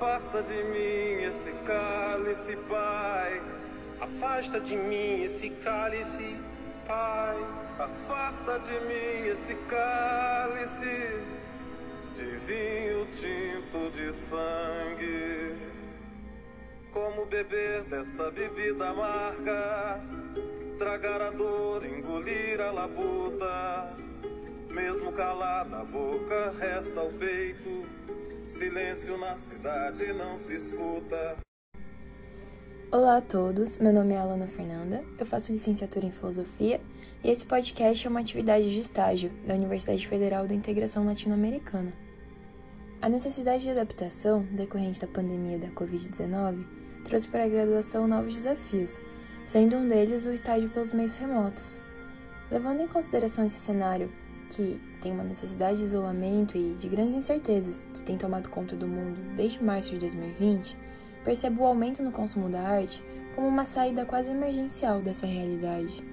Afasta de mim esse cálice, Pai. Afasta de mim esse cálice, Pai. Afasta de mim esse cálice de vinho tinto de sangue. Como beber dessa bebida amarga, tragar a dor, engolir a labuta. Mesmo calada a boca, resta o peito. Silêncio na cidade não se escuta. Olá a todos, meu nome é Alana Fernanda, eu faço licenciatura em Filosofia e esse podcast é uma atividade de estágio da Universidade Federal da Integração Latino-Americana. A necessidade de adaptação decorrente da pandemia da Covid-19 trouxe para a graduação novos desafios, sendo um deles o estágio pelos meios remotos. Levando em consideração esse cenário, que tem uma necessidade de isolamento e de grandes incertezas que tem tomado conta do mundo desde março de 2020, percebo o aumento no consumo da arte como uma saída quase emergencial dessa realidade.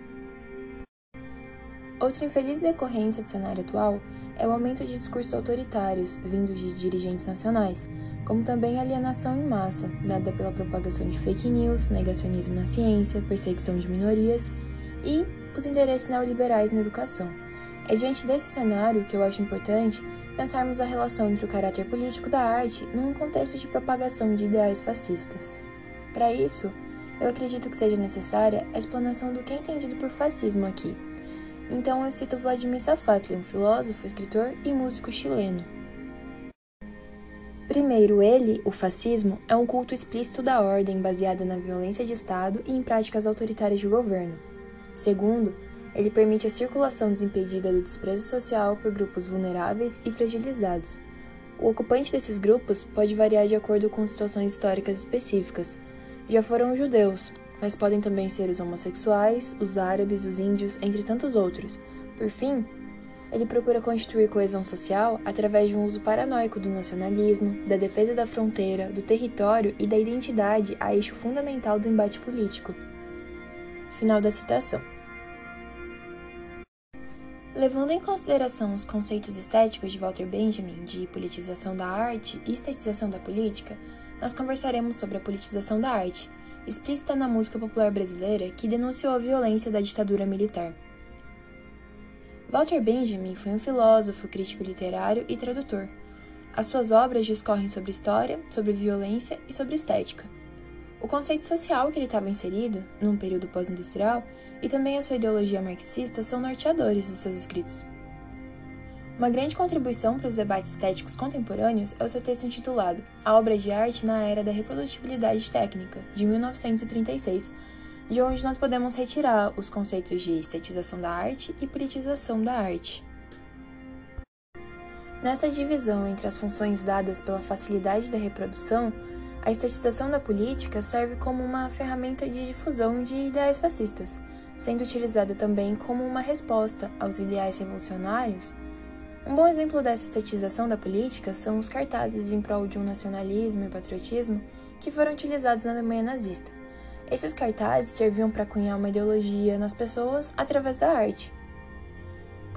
Outra infeliz decorrência do cenário atual é o aumento de discursos autoritários vindos de dirigentes nacionais, como também a alienação em massa, dada pela propagação de fake news, negacionismo na ciência, perseguição de minorias e os interesses neoliberais na educação. É diante desse cenário que eu acho importante pensarmos a relação entre o caráter político da arte num contexto de propagação de ideais fascistas. Para isso, eu acredito que seja necessária a explanação do que é entendido por fascismo aqui, então eu cito Vladimir Safatli, um filósofo, escritor e músico chileno. Primeiro, ele, o fascismo, é um culto explícito da ordem baseada na violência de Estado e em práticas autoritárias de governo. Segundo, ele permite a circulação desimpedida do desprezo social por grupos vulneráveis e fragilizados. O ocupante desses grupos pode variar de acordo com situações históricas específicas. Já foram os judeus, mas podem também ser os homossexuais, os árabes, os índios, entre tantos outros. Por fim, ele procura constituir coesão social através de um uso paranoico do nacionalismo, da defesa da fronteira, do território e da identidade a eixo fundamental do embate político. Final da citação. Levando em consideração os conceitos estéticos de Walter Benjamin de politização da arte e estetização da política, nós conversaremos sobre a politização da arte, explícita na música popular brasileira que denunciou a violência da ditadura militar. Walter Benjamin foi um filósofo, crítico literário e tradutor. As suas obras discorrem sobre história, sobre violência e sobre estética. O conceito social que ele estava inserido, num período pós-industrial, e também a sua ideologia marxista são norteadores dos seus escritos. Uma grande contribuição para os debates estéticos contemporâneos é o seu texto intitulado A Obra de Arte na Era da Reprodutibilidade Técnica, de 1936, de onde nós podemos retirar os conceitos de estetização da arte e politização da arte. Nessa divisão entre as funções dadas pela facilidade da reprodução, a estetização da política serve como uma ferramenta de difusão de ideais fascistas, sendo utilizada também como uma resposta aos ideais revolucionários um bom exemplo dessa estetização da política são os cartazes em prol de um nacionalismo e patriotismo que foram utilizados na Alemanha nazista. Esses cartazes serviam para cunhar uma ideologia nas pessoas através da arte.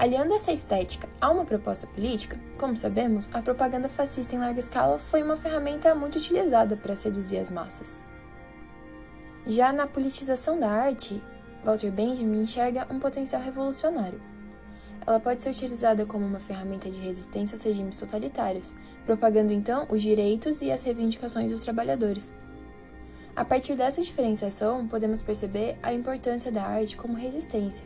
Aliando essa estética a uma proposta política, como sabemos, a propaganda fascista em larga escala foi uma ferramenta muito utilizada para seduzir as massas. Já na politização da arte, Walter Benjamin enxerga um potencial revolucionário ela pode ser utilizada como uma ferramenta de resistência aos regimes totalitários, propagando então os direitos e as reivindicações dos trabalhadores. A partir dessa diferenciação, podemos perceber a importância da arte como resistência.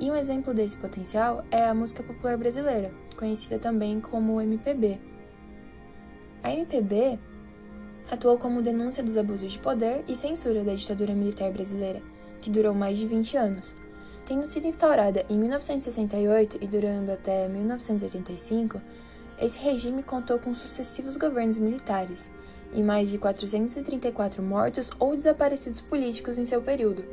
E um exemplo desse potencial é a música popular brasileira, conhecida também como MPB. A MPB atuou como denúncia dos abusos de poder e censura da ditadura militar brasileira, que durou mais de 20 anos. Tendo sido instaurada em 1968 e durando até 1985, esse regime contou com sucessivos governos militares e mais de 434 mortos ou desaparecidos políticos em seu período.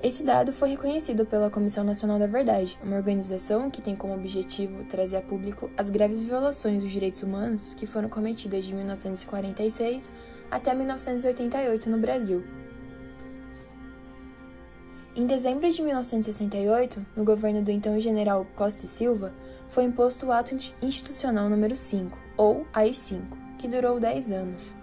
Esse dado foi reconhecido pela Comissão Nacional da Verdade, uma organização que tem como objetivo trazer a público as graves violações dos direitos humanos que foram cometidas de 1946 até 1988 no Brasil. Em dezembro de 1968, no governo do então general Costa e Silva, foi imposto o Ato Institucional número 5, ou AI-5, que durou 10 anos.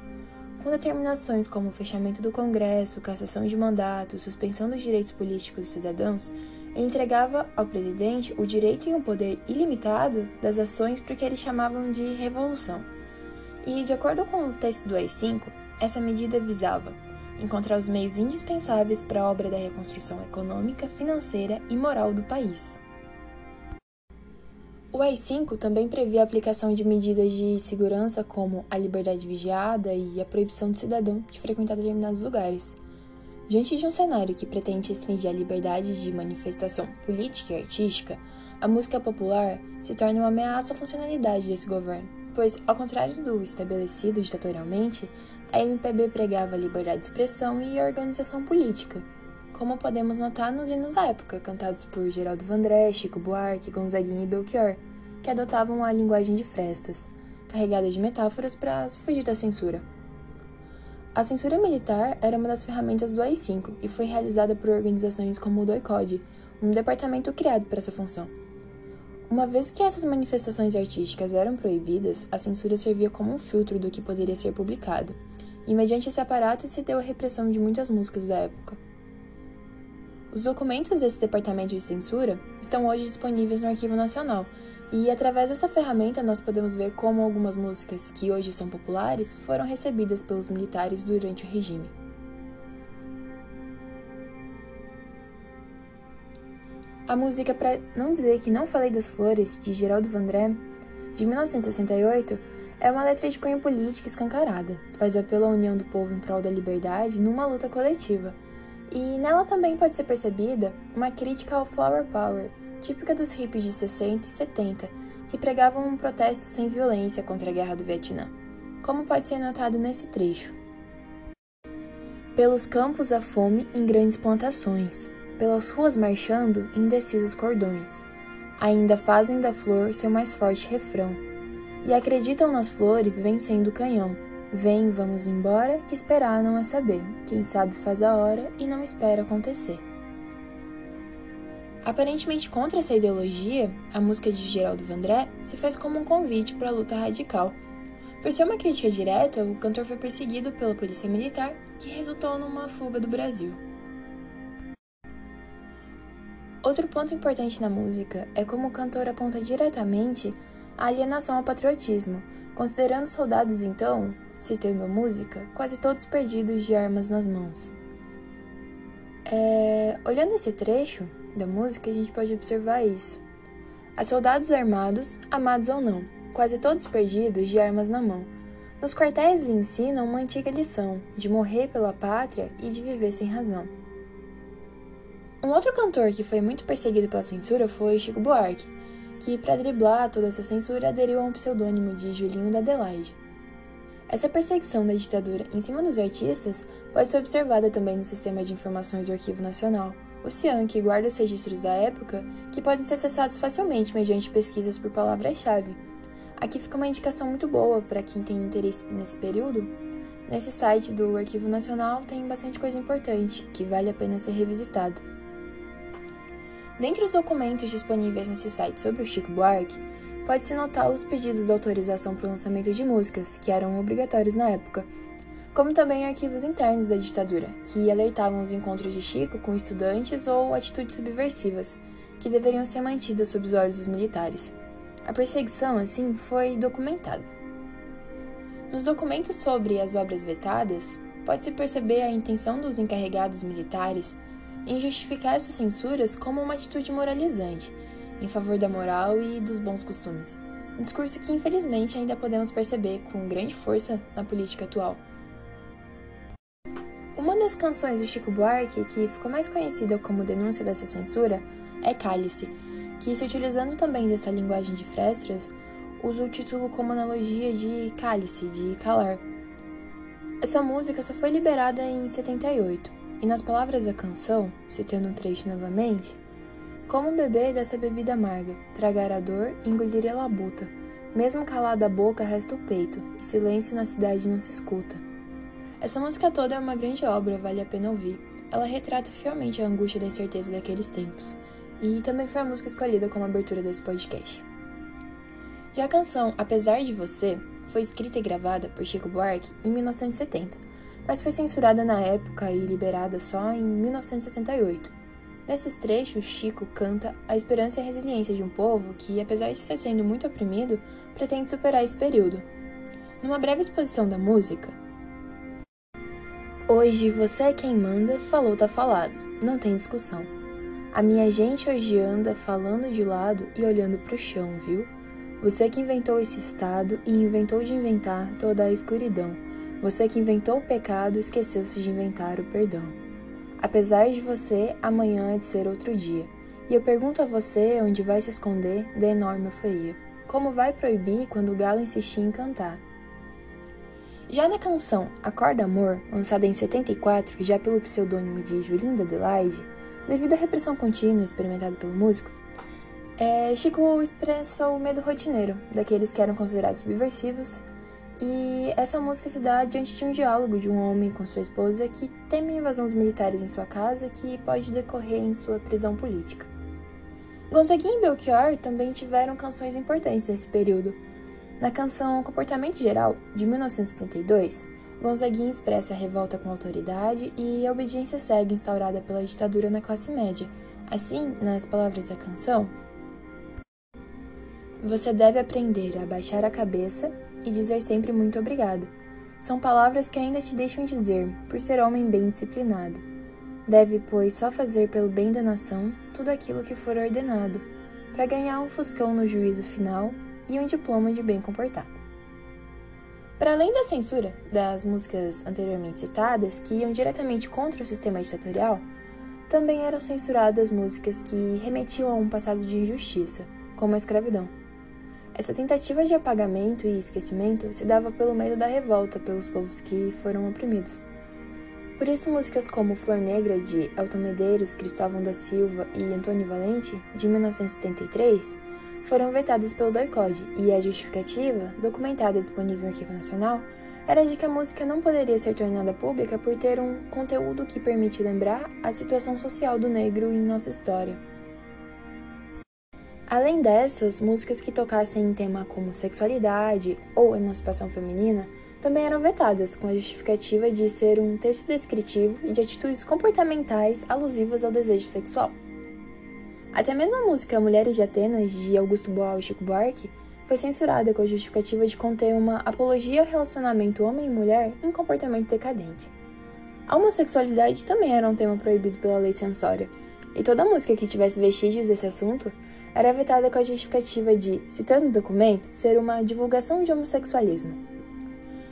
Com determinações como o fechamento do Congresso, cassação de mandato, suspensão dos direitos políticos dos cidadãos, entregava ao presidente o direito e um poder ilimitado das ações para o que eles chamavam de revolução. E, de acordo com o texto do AI-5, essa medida visava encontrar os meios indispensáveis para a obra da reconstrução econômica, financeira e moral do país. O AI-5 também previa a aplicação de medidas de segurança como a liberdade vigiada e a proibição do cidadão de frequentar determinados lugares. Diante de um cenário que pretende restringir a liberdade de manifestação política e artística, a música popular se torna uma ameaça à funcionalidade desse governo, pois, ao contrário do estabelecido ditatorialmente, a MPB pregava a liberdade de expressão e a organização política, como podemos notar nos hinos da época, cantados por Geraldo Vandré, Chico Buarque, Gonzaguinha e Belchior, que adotavam a linguagem de frestas, carregada de metáforas para fugir da censura. A censura militar era uma das ferramentas do AI-5 e foi realizada por organizações como o DOICODE, um departamento criado para essa função. Uma vez que essas manifestações artísticas eram proibidas, a censura servia como um filtro do que poderia ser publicado, e mediante esse aparato se deu a repressão de muitas músicas da época. Os documentos desse departamento de censura estão hoje disponíveis no Arquivo Nacional, e através dessa ferramenta nós podemos ver como algumas músicas que hoje são populares foram recebidas pelos militares durante o regime. A música Pra Não Dizer Que Não Falei das Flores, de Geraldo Vandré, de 1968, é uma letra de cunho político escancarada, faz apelo à união do povo em prol da liberdade numa luta coletiva. E nela também pode ser percebida uma crítica ao flower power, típica dos hippies de 60 e 70, que pregavam um protesto sem violência contra a guerra do Vietnã, como pode ser notado nesse trecho. Pelos campos a fome em grandes plantações, pelas ruas marchando indecisos cordões, ainda fazem da flor seu mais forte refrão e acreditam nas flores vencendo o canhão. Vem, vamos embora, que esperar não é saber. Quem sabe faz a hora e não espera acontecer. Aparentemente contra essa ideologia, a música de Geraldo Vandré se fez como um convite para a luta radical. Por ser uma crítica direta, o cantor foi perseguido pela polícia militar, que resultou numa fuga do Brasil. Outro ponto importante na música é como o cantor aponta diretamente a alienação ao patriotismo, considerando soldados então, citando a música, quase todos perdidos de armas nas mãos. É, olhando esse trecho da música, a gente pode observar isso. Há soldados armados, amados ou não, quase todos perdidos de armas na mão. Nos quartéis lhe ensinam uma antiga lição de morrer pela pátria e de viver sem razão. Um outro cantor que foi muito perseguido pela censura foi Chico Buarque, que, para driblar toda essa censura, aderiu a um pseudônimo de Julinho da Adelaide. Essa perseguição da ditadura em cima dos artistas pode ser observada também no Sistema de Informações do Arquivo Nacional, o CIAN, que guarda os registros da época, que podem ser acessados facilmente mediante pesquisas por palavra-chave. Aqui fica uma indicação muito boa para quem tem interesse nesse período. Nesse site do Arquivo Nacional tem bastante coisa importante que vale a pena ser revisitado. Dentre os documentos disponíveis nesse site sobre o Chico Buarque, pode-se notar os pedidos de autorização para o lançamento de músicas, que eram obrigatórios na época, como também arquivos internos da ditadura, que alertavam os encontros de Chico com estudantes ou atitudes subversivas, que deveriam ser mantidas sob os olhos dos militares. A perseguição, assim, foi documentada. Nos documentos sobre as obras vetadas, pode-se perceber a intenção dos encarregados militares em justificar essas censuras como uma atitude moralizante, em favor da moral e dos bons costumes. Um discurso que infelizmente ainda podemos perceber com grande força na política atual. Uma das canções do Chico Buarque que ficou mais conhecida como denúncia dessa censura é Cálice, que, se utilizando também dessa linguagem de frestas, usa o título como analogia de cálice, de calar. Essa música só foi liberada em 78 e nas palavras da canção, citando um trecho novamente, como beber dessa bebida amarga, tragar a dor engolir a labuta. Mesmo calada a boca, resta o peito, e silêncio na cidade não se escuta. Essa música toda é uma grande obra, vale a pena ouvir. Ela retrata fielmente a angústia da incerteza daqueles tempos, e também foi a música escolhida como abertura desse podcast. Já a canção Apesar de Você, foi escrita e gravada por Chico Buarque em 1970, mas foi censurada na época e liberada só em 1978. Nesses trechos, Chico canta a esperança e a resiliência de um povo que, apesar de estar sendo muito oprimido, pretende superar esse período. Numa breve exposição da música, Hoje você é quem manda, falou tá falado, não tem discussão. A minha gente hoje anda falando de lado e olhando pro chão, viu? Você que inventou esse estado e inventou de inventar toda a escuridão. Você que inventou o pecado esqueceu-se de inventar o perdão. Apesar de você, amanhã há de ser outro dia. E eu pergunto a você onde vai se esconder da enorme euforia. Como vai proibir quando o galo insistir em cantar? Já na canção Acorda Amor, lançada em 74, já pelo pseudônimo de Julinda Adelaide, devido à repressão contínua experimentada pelo músico, é, Chico expressou o medo rotineiro daqueles que eram considerados subversivos, e essa música se dá diante de um diálogo de um homem com sua esposa que teme dos militares em sua casa que pode decorrer em sua prisão política. Gonzaguinha e Belchior também tiveram canções importantes nesse período, na canção Comportamento Geral, de 1972, Gonzaguinha expressa a revolta com a autoridade e a obediência cega instaurada pela ditadura na classe média. Assim, nas palavras da canção, você deve aprender a baixar a cabeça e dizer sempre muito obrigado. São palavras que ainda te deixam dizer, por ser homem bem disciplinado. Deve, pois, só fazer pelo bem da nação tudo aquilo que for ordenado, para ganhar um fuscão no juízo final e um diploma de bem comportado. Para além da censura das músicas anteriormente citadas, que iam diretamente contra o sistema ditatorial, também eram censuradas músicas que remetiam a um passado de injustiça, como a escravidão. Essa tentativa de apagamento e esquecimento se dava pelo medo da revolta pelos povos que foram oprimidos. Por isso, músicas como Flor Negra, de Elton Medeiros, Cristóvão da Silva e Antônio Valente, de 1973, foram vetadas pelo DOI-CODE, e a justificativa, documentada e disponível no Arquivo Nacional, era de que a música não poderia ser tornada pública por ter um conteúdo que permite lembrar a situação social do negro em nossa história. Além dessas, músicas que tocassem em tema como sexualidade ou emancipação feminina também eram vetadas, com a justificativa de ser um texto descritivo e de atitudes comportamentais alusivas ao desejo sexual. Até mesmo a música Mulheres de Atenas, de Augusto Boal e Chico Buarque, foi censurada com a justificativa de conter uma apologia ao relacionamento homem e mulher em comportamento decadente. A homossexualidade também era um tema proibido pela lei censória, e toda música que tivesse vestígios desse assunto era vetada com a justificativa de, citando o documento, ser uma divulgação de homossexualismo.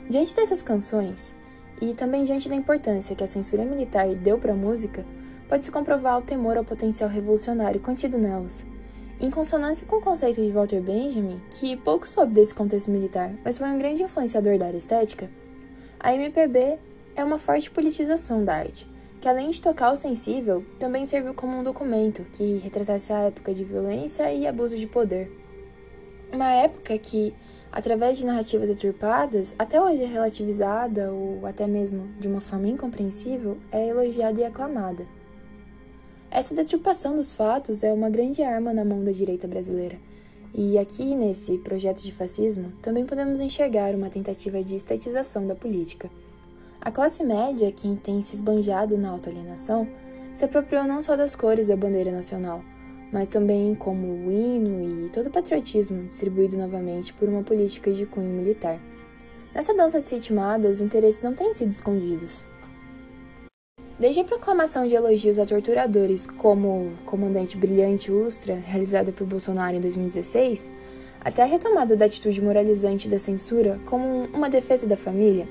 Diante dessas canções, e também diante da importância que a censura militar deu para a música, pode-se comprovar o temor ao potencial revolucionário contido nelas. Em consonância com o conceito de Walter Benjamin, que pouco soube desse contexto militar, mas foi um grande influenciador da área estética, a MPB é uma forte politização da arte, que além de tocar o sensível, também serviu como um documento que retratasse a época de violência e abuso de poder. Uma época que, através de narrativas deturpadas, até hoje é relativizada ou até mesmo de uma forma incompreensível, é elogiada e aclamada. Essa deturpação dos fatos é uma grande arma na mão da direita brasileira. E aqui, nesse projeto de fascismo, também podemos enxergar uma tentativa de estetização da política. A classe média, quem tem se esbanjado na autoalienação, se apropriou não só das cores da bandeira nacional, mas também como o hino e todo o patriotismo distribuído novamente por uma política de cunho militar. Nessa dança de os interesses não têm sido escondidos. Desde a proclamação de elogios a torturadores como o comandante brilhante Ustra, realizada por Bolsonaro em 2016, até a retomada da atitude moralizante da censura como uma defesa da família,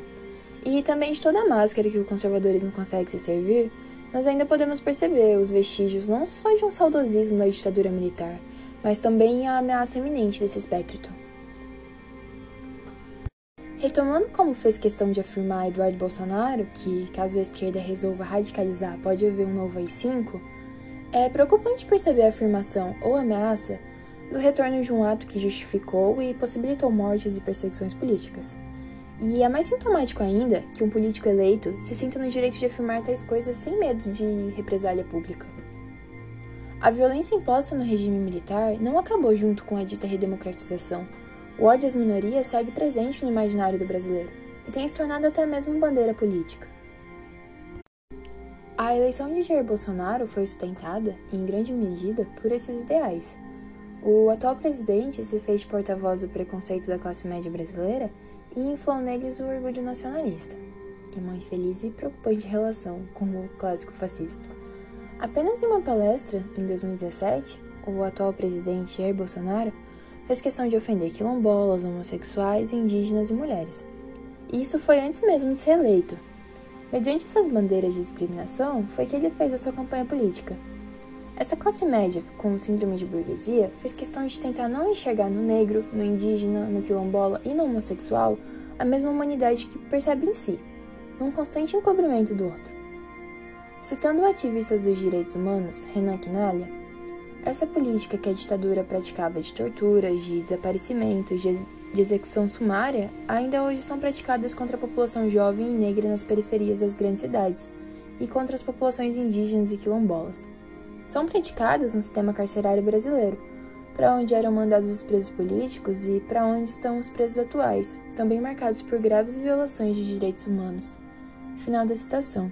e também de toda a máscara que o conservadorismo consegue se servir, nós ainda podemos perceber os vestígios não só de um saudosismo da ditadura militar, mas também a ameaça iminente desse espectro. Retomando como fez questão de afirmar Eduardo Bolsonaro, que caso a esquerda resolva radicalizar pode haver um novo AI-5, é preocupante perceber a afirmação ou ameaça do retorno de um ato que justificou e possibilitou mortes e perseguições políticas. E é mais sintomático ainda que um político eleito se sinta no direito de afirmar tais coisas sem medo de represália pública. A violência imposta no regime militar não acabou junto com a dita redemocratização, O ódio às minorias segue presente no imaginário do brasileiro e tem se tornado até mesmo bandeira política. A eleição de Jair Bolsonaro foi sustentada, em grande medida, por esses ideais. O atual presidente se fez porta-voz do preconceito da classe média brasileira e inflou neles o orgulho nacionalista, em uma infeliz e preocupante relação com o clássico fascista. Apenas em uma palestra, em 2017, o atual presidente Jair Bolsonaro fez questão de ofender quilombolas, homossexuais, indígenas e mulheres. Isso foi antes mesmo de ser eleito. Mediante essas bandeiras de discriminação, foi que ele fez a sua campanha política. Essa classe média, com síndrome de burguesia, fez questão de tentar não enxergar no negro, no indígena, no quilombola e no homossexual a mesma humanidade que percebe em si, num constante encobrimento do outro. Citando o ativista dos direitos humanos, Renan Quinalha, essa política que a ditadura praticava de torturas, de desaparecimentos, de, de execução sumária, ainda hoje são praticadas contra a população jovem e negra nas periferias das grandes cidades e contra as populações indígenas e quilombolas. São praticadas no sistema carcerário brasileiro, para onde eram mandados os presos políticos e para onde estão os presos atuais, também marcados por graves violações de direitos humanos. Final da citação.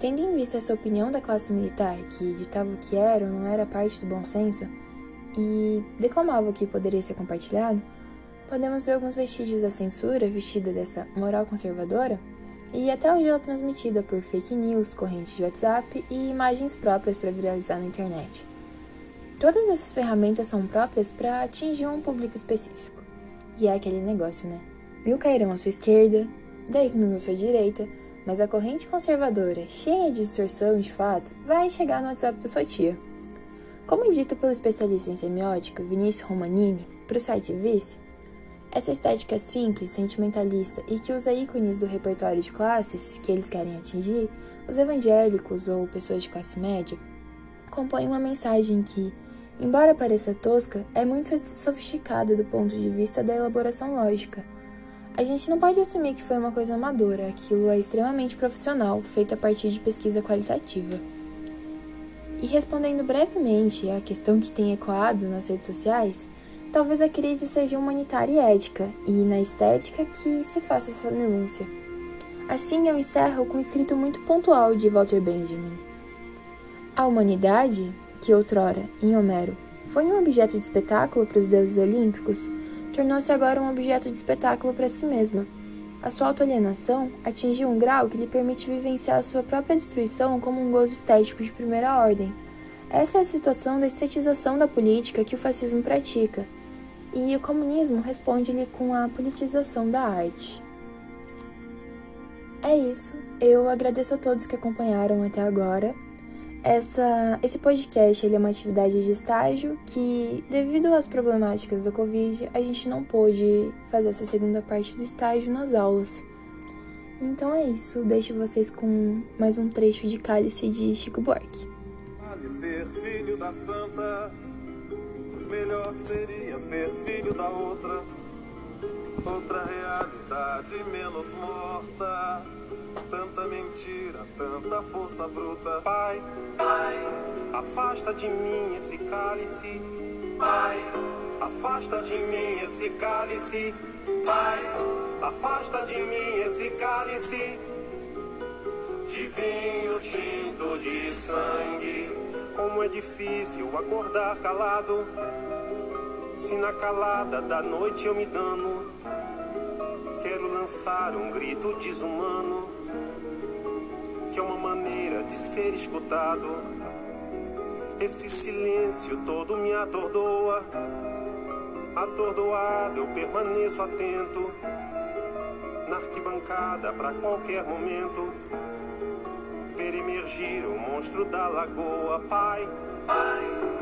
Tendo em vista essa opinião da classe militar, que ditava o que era ou não era parte do bom senso, e declamava que poderia ser compartilhado, podemos ver alguns vestígios da censura vestida dessa moral conservadora, e até hoje ela é transmitida por fake news, correntes de WhatsApp e imagens próprias para viralizar na internet. Todas essas ferramentas são próprias para atingir um público específico. E é aquele negócio, né? Mil cairão à sua esquerda, dez mil à sua direita, mas a corrente conservadora, cheia de distorção de fato, vai chegar no WhatsApp da sua tia. Como dito pelo especialista em semiótica Vinícius Romanini para o site Vice, essa estética simples, sentimentalista e que usa ícones do repertório de classes que eles querem atingir, os evangélicos ou pessoas de classe média, compõem uma mensagem que, embora pareça tosca, é muito sofisticada do ponto de vista da elaboração lógica a gente não pode assumir que foi uma coisa amadora, aquilo é extremamente profissional, feito a partir de pesquisa qualitativa. E respondendo brevemente à questão que tem ecoado nas redes sociais, talvez a crise seja humanitária e ética, e na estética que se faça essa denúncia. Assim, eu encerro com um escrito muito pontual de Walter Benjamin. A humanidade, que outrora, em Homero, foi um objeto de espetáculo para os deuses olímpicos, tornou-se agora um objeto de espetáculo para si mesma. A sua autoalienação atingiu um grau que lhe permite vivenciar a sua própria destruição como um gozo estético de primeira ordem. Essa é a situação da estetização da política que o fascismo pratica, e o comunismo responde-lhe com a politização da arte. É isso. Eu agradeço a todos que acompanharam até agora. Essa, esse podcast ele é uma atividade de estágio que, devido às problemáticas da Covid, a gente não pôde fazer essa segunda parte do estágio nas aulas. Então é isso, deixo vocês com mais um trecho de Cálice de Chico Buarque. De ser filho da santa, melhor seria ser filho da outra, outra realidade menos morta. Tanta mentira, tanta força bruta. Pai, Pai, afasta de mim esse cálice. Pai, afasta de mim esse cálice. Pai, afasta de mim esse cálice. De vinho tinto de sangue. Como é difícil acordar calado. Se na calada da noite eu me dano, quero lançar um grito desumano que é uma maneira de ser escutado. Esse silêncio todo me atordoa. Atordoado eu permaneço atento na arquibancada para qualquer momento ver emergir o monstro da lagoa. Pai, Pai,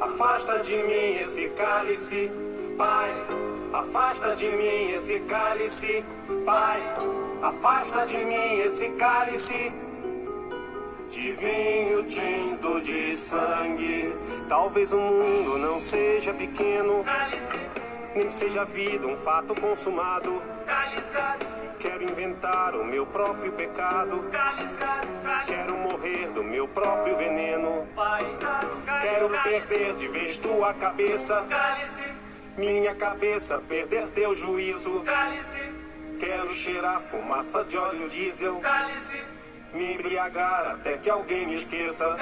afasta de mim esse cálice. Pai, afasta de mim esse cálice. Pai, afasta de mim esse cálice. De vinho tinto de sangue. Talvez o mundo não seja pequeno. Nem seja a vida um fato consumado. Quero inventar o meu próprio pecado. Quero morrer do meu próprio veneno. Quero perder de vez tua cabeça. Minha cabeça perder teu juízo. Quero cheirar fumaça de óleo diesel. Me embriagar até que alguém me esqueça.